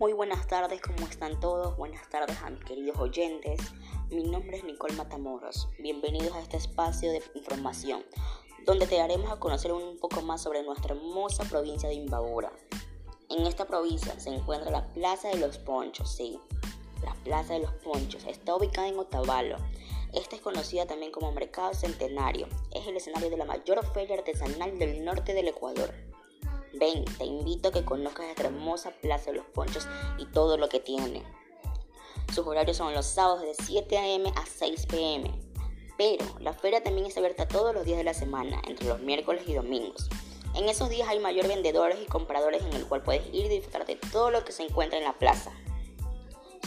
Muy buenas tardes, ¿cómo están todos? Buenas tardes a mis queridos oyentes. Mi nombre es Nicole Matamoros. Bienvenidos a este espacio de información, donde te daremos a conocer un poco más sobre nuestra hermosa provincia de Imbabura. En esta provincia se encuentra la Plaza de los Ponchos, sí, la Plaza de los Ponchos. Está ubicada en Otavalo. Esta es conocida también como Mercado Centenario. Es el escenario de la mayor feria artesanal del norte del Ecuador. Ven, te invito a que conozcas esta hermosa Plaza de los Ponchos y todo lo que tiene. Sus horarios son los sábados de 7 a.m. a 6 p.m. Pero la feria también es abierta todos los días de la semana, entre los miércoles y domingos. En esos días hay mayor vendedores y compradores en el cual puedes ir y disfrutar de todo lo que se encuentra en la plaza.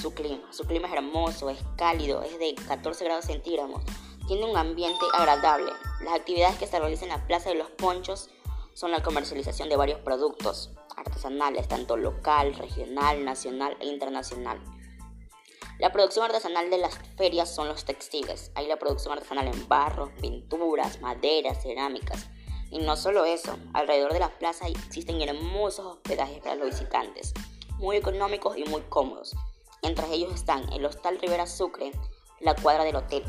Su clima, su clima es hermoso, es cálido, es de 14 grados centígrados, tiene un ambiente agradable. Las actividades que se realizan en la Plaza de los Ponchos son la comercialización de varios productos artesanales, tanto local, regional, nacional e internacional. La producción artesanal de las ferias son los textiles. Hay la producción artesanal en barro, pinturas, maderas, cerámicas. Y no solo eso, alrededor de la plaza existen hermosos hospedajes para los visitantes, muy económicos y muy cómodos. Entre ellos están el Hostal Rivera Sucre, la cuadra del hotel,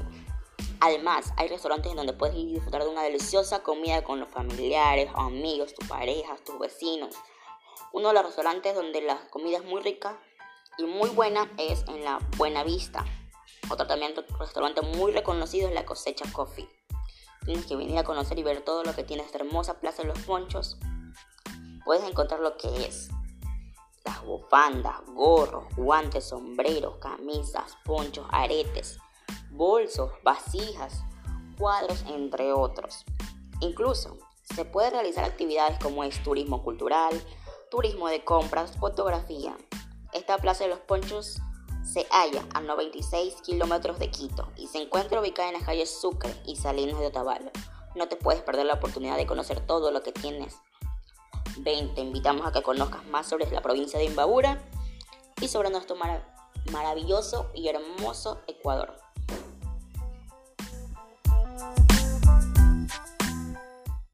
Además, hay restaurantes en donde puedes ir a disfrutar de una deliciosa comida con los familiares, amigos, tus parejas, tus vecinos. Uno de los restaurantes donde la comida es muy rica y muy buena es en la Buena Vista. Otro también restaurante muy reconocido es la Cosecha Coffee. Tienes que venir a conocer y ver todo lo que tiene esta hermosa Plaza de los Ponchos. Puedes encontrar lo que es las bufandas, gorros, guantes, sombreros, camisas, ponchos, aretes, bolsos, vasijas, cuadros, entre otros. Incluso se puede realizar actividades como es turismo cultural, turismo de compras, fotografía. Esta Plaza de los Ponchos se halla a 96 kilómetros de Quito y se encuentra ubicada en las calles Sucre y Salinas de Otavalo. No te puedes perder la oportunidad de conocer todo lo que tienes. Ven, te invitamos a que conozcas más sobre la provincia de Imbabura y sobre nuestro maravilloso y hermoso Ecuador.